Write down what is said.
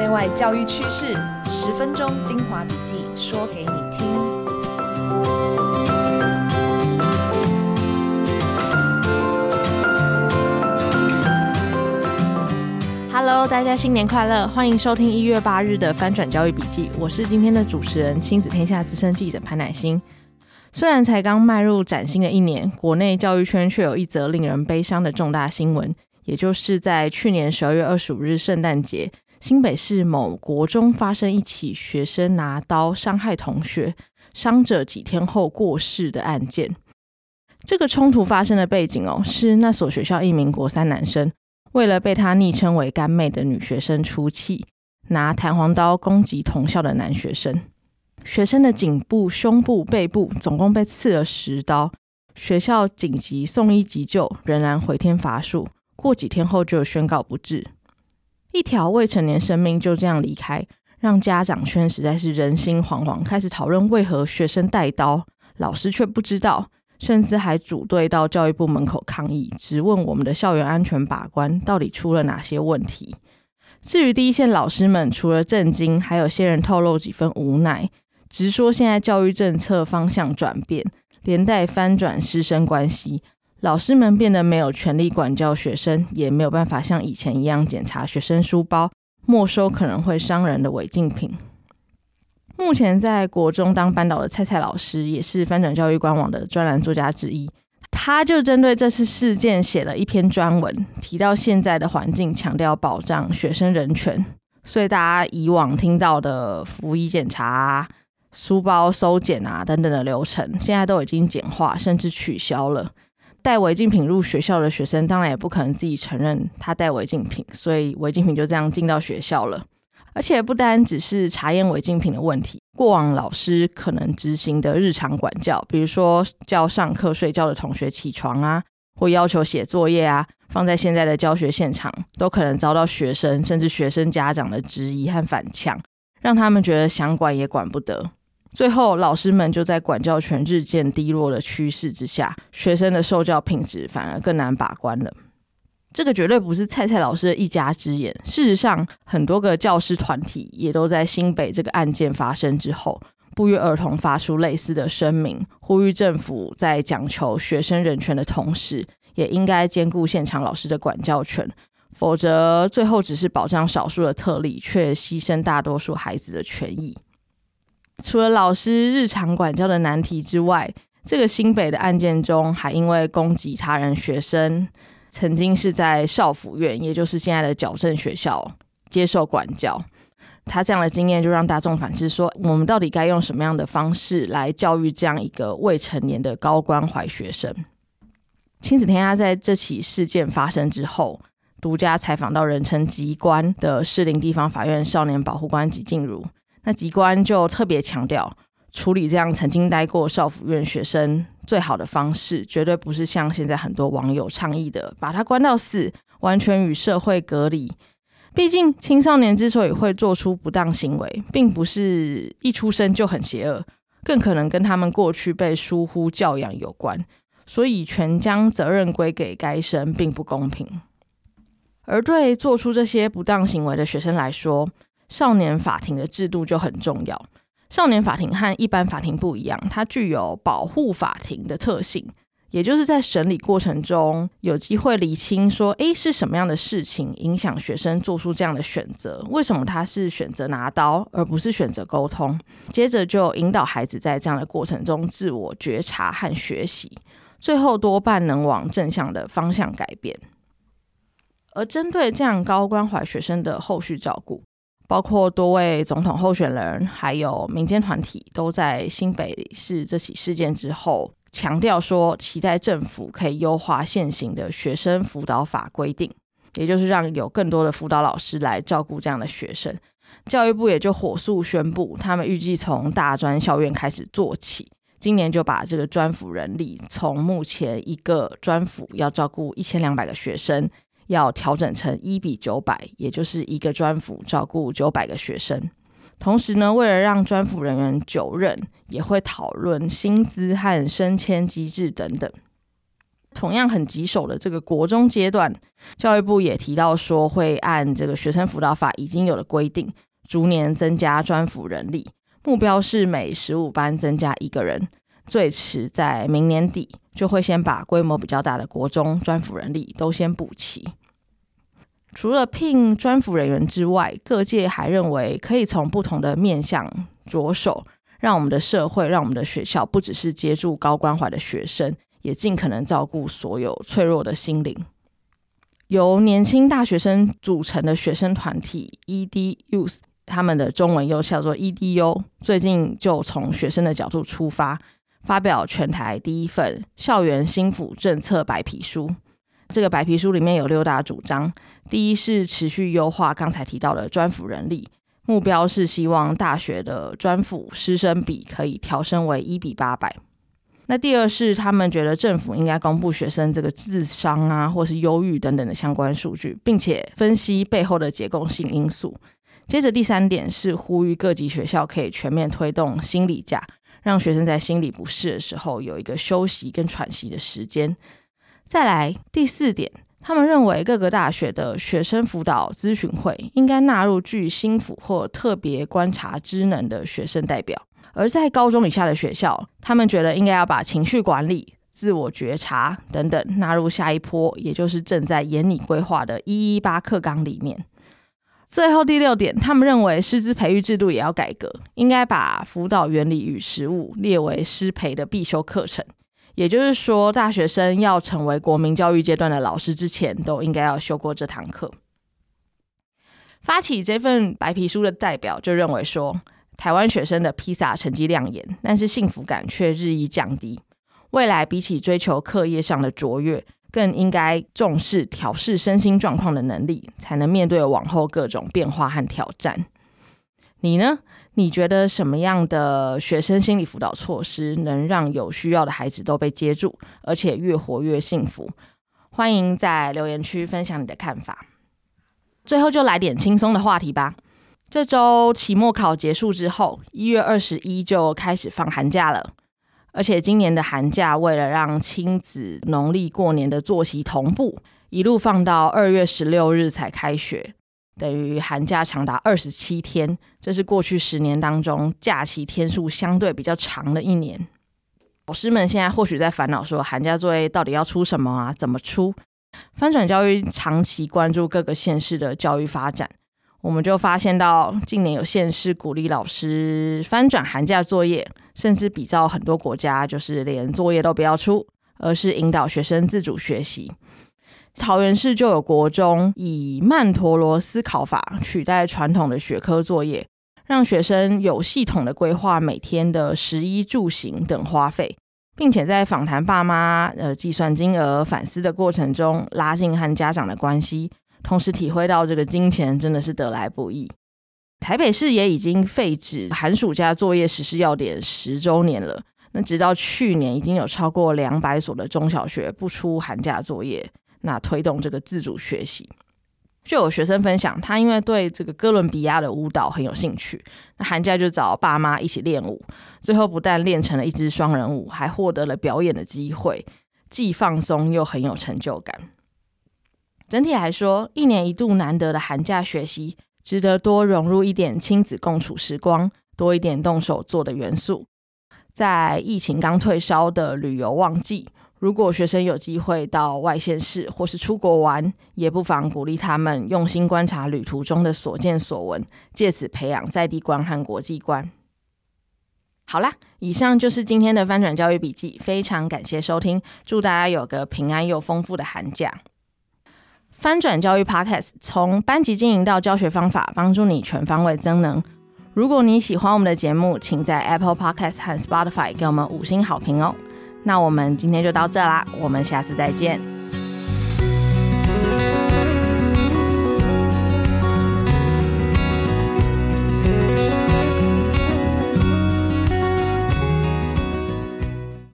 内外教育趋势，十分钟精华笔记，说给你听。Hello，大家新年快乐！欢迎收听一月八日的翻转教育笔记，我是今天的主持人，亲子天下资深记者潘乃欣。虽然才刚迈入崭新的一年，国内教育圈却有一则令人悲伤的重大新闻，也就是在去年十二月二十五日圣诞节，新北市某国中发生一起学生拿刀伤害同学，伤者几天后过世的案件。这个冲突发生的背景哦，是那所学校一名国三男生，为了被他昵称为“干妹”的女学生出气，拿弹簧刀攻击同校的男学生。学生的颈部、胸部、背部总共被刺了十刀，学校紧急送医急救，仍然回天乏术。过几天后就宣告不治，一条未成年生命就这样离开，让家长圈实在是人心惶惶，开始讨论为何学生带刀，老师却不知道，甚至还组队到教育部门口抗议，质问我们的校园安全把关到底出了哪些问题。至于第一线老师们，除了震惊，还有些人透露几分无奈。直说现在教育政策方向转变，连带翻转师生关系，老师们变得没有权力管教学生，也没有办法像以前一样检查学生书包，没收可能会伤人的违禁品。目前在国中当班导的蔡蔡老师，也是翻转教育官网的专栏作家之一，他就针对这次事件写了一篇专文，提到现在的环境强调保障学生人权，所以大家以往听到的服仪检查。书包搜检啊等等的流程，现在都已经简化，甚至取消了。带违禁品入学校的学生，当然也不可能自己承认他带违禁品，所以违禁品就这样进到学校了。而且不单只是查验违禁品的问题，过往老师可能执行的日常管教，比如说叫上课睡觉的同学起床啊，或要求写作业啊，放在现在的教学现场，都可能遭到学生甚至学生家长的质疑和反呛，让他们觉得想管也管不得。最后，老师们就在管教权日渐低落的趋势之下，学生的受教品质反而更难把关了。这个绝对不是蔡蔡老师的一家之言。事实上，很多个教师团体也都在新北这个案件发生之后，不约而同发出类似的声明，呼吁政府在讲求学生人权的同时，也应该兼顾现场老师的管教权，否则最后只是保障少数的特例，却牺牲大多数孩子的权益。除了老师日常管教的难题之外，这个新北的案件中，还因为攻击他人学生，曾经是在少辅院，也就是现在的矫正学校接受管教。他这样的经验就让大众反思说：我们到底该用什么样的方式来教育这样一个未成年的高关怀学生？亲子天下在这起事件发生之后，独家采访到人称“疾官”的士林地方法院少年保护官吉静茹。那疾官就特别强调，处理这样曾经待过少辅院学生最好的方式，绝对不是像现在很多网友倡议的，把他关到死，完全与社会隔离。毕竟青少年之所以会做出不当行为，并不是一出生就很邪恶，更可能跟他们过去被疏忽教养有关。所以全将责任归给该生，并不公平。而对做出这些不当行为的学生来说，少年法庭的制度就很重要。少年法庭和一般法庭不一样，它具有保护法庭的特性，也就是在审理过程中有机会理清说，诶，是什么样的事情影响学生做出这样的选择？为什么他是选择拿刀，而不是选择沟通？接着就引导孩子在这样的过程中自我觉察和学习，最后多半能往正向的方向改变。而针对这样高关怀学生的后续照顾。包括多位总统候选人，还有民间团体，都在新北市这起事件之后强调说，期待政府可以优化现行的学生辅导法规定，也就是让有更多的辅导老师来照顾这样的学生。教育部也就火速宣布，他们预计从大专校院开始做起，今年就把这个专辅人力从目前一个专辅要照顾一千两百个学生。要调整成一比九百，也就是一个专辅照顾九百个学生。同时呢，为了让专辅人员久任，也会讨论薪资和升迁机制等等。同样很棘手的这个国中阶段，教育部也提到说，会按这个学生辅导法已经有的规定，逐年增加专辅人力，目标是每十五班增加一个人，最迟在明年底就会先把规模比较大的国中专辅人力都先补齐。除了聘专辅人员之外，各界还认为可以从不同的面向着手，让我们的社会、让我们的学校不只是接住高关怀的学生，也尽可能照顾所有脆弱的心灵。由年轻大学生组成的学生团体 ED Youth，他们的中文又叫做 EDU，最近就从学生的角度出发，发表全台第一份校园心辅政策白皮书。这个白皮书里面有六大主张，第一是持续优化刚才提到的专辅人力，目标是希望大学的专辅师生比可以调升为一比八百。那第二是他们觉得政府应该公布学生这个智商啊，或是忧郁等等的相关数据，并且分析背后的结构性因素。接着第三点是呼吁各级学校可以全面推动心理假，让学生在心理不适的时候有一个休息跟喘息的时间。再来第四点，他们认为各个大学的学生辅导咨询会应该纳入具心辅或特别观察职能的学生代表；而在高中以下的学校，他们觉得应该要把情绪管理、自我觉察等等纳入下一波，也就是正在研拟规划的一一八课纲里面。最后第六点，他们认为师资培育制度也要改革，应该把辅导原理与实务列为师培的必修课程。也就是说，大学生要成为国民教育阶段的老师之前，都应该要修过这堂课。发起这份白皮书的代表就认为说，台湾学生的披萨成绩亮眼，但是幸福感却日益降低。未来比起追求课业上的卓越，更应该重视调试身心状况的能力，才能面对往后各种变化和挑战。你呢？你觉得什么样的学生心理辅导措施能让有需要的孩子都被接住，而且越活越幸福？欢迎在留言区分享你的看法。最后就来点轻松的话题吧。这周期末考结束之后，一月二十一就开始放寒假了，而且今年的寒假为了让亲子农历过年的作息同步，一路放到二月十六日才开学。等于寒假长达二十七天，这是过去十年当中假期天数相对比较长的一年。老师们现在或许在烦恼说，寒假作业到底要出什么啊？怎么出？翻转教育长期关注各个县市的教育发展，我们就发现到近年有县市鼓励老师翻转寒假作业，甚至比照很多国家，就是连作业都不要出，而是引导学生自主学习。桃园市就有国中以曼陀罗思考法取代传统的学科作业，让学生有系统的规划每天的食衣住行等花费，并且在访谈爸妈、呃计算金额、反思的过程中，拉近和家长的关系，同时体会到这个金钱真的是得来不易。台北市也已经废止寒暑假作业实施要点十周年了，那直到去年已经有超过两百所的中小学不出寒假作业。那推动这个自主学习，就有学生分享，他因为对这个哥伦比亚的舞蹈很有兴趣，那寒假就找爸妈一起练舞，最后不但练成了一支双人舞，还获得了表演的机会，既放松又很有成就感。整体来说，一年一度难得的寒假学习，值得多融入一点亲子共处时光，多一点动手做的元素。在疫情刚退烧的旅游旺季。如果学生有机会到外县市或是出国玩，也不妨鼓励他们用心观察旅途中的所见所闻，借此培养在地观和国际观。好啦，以上就是今天的翻转教育笔记，非常感谢收听，祝大家有个平安又丰富的寒假。翻转教育 Podcast 从班级经营到教学方法，帮助你全方位增能。如果你喜欢我们的节目，请在 Apple Podcast 和 Spotify 给我们五星好评哦。那我们今天就到这啦，我们下次再见。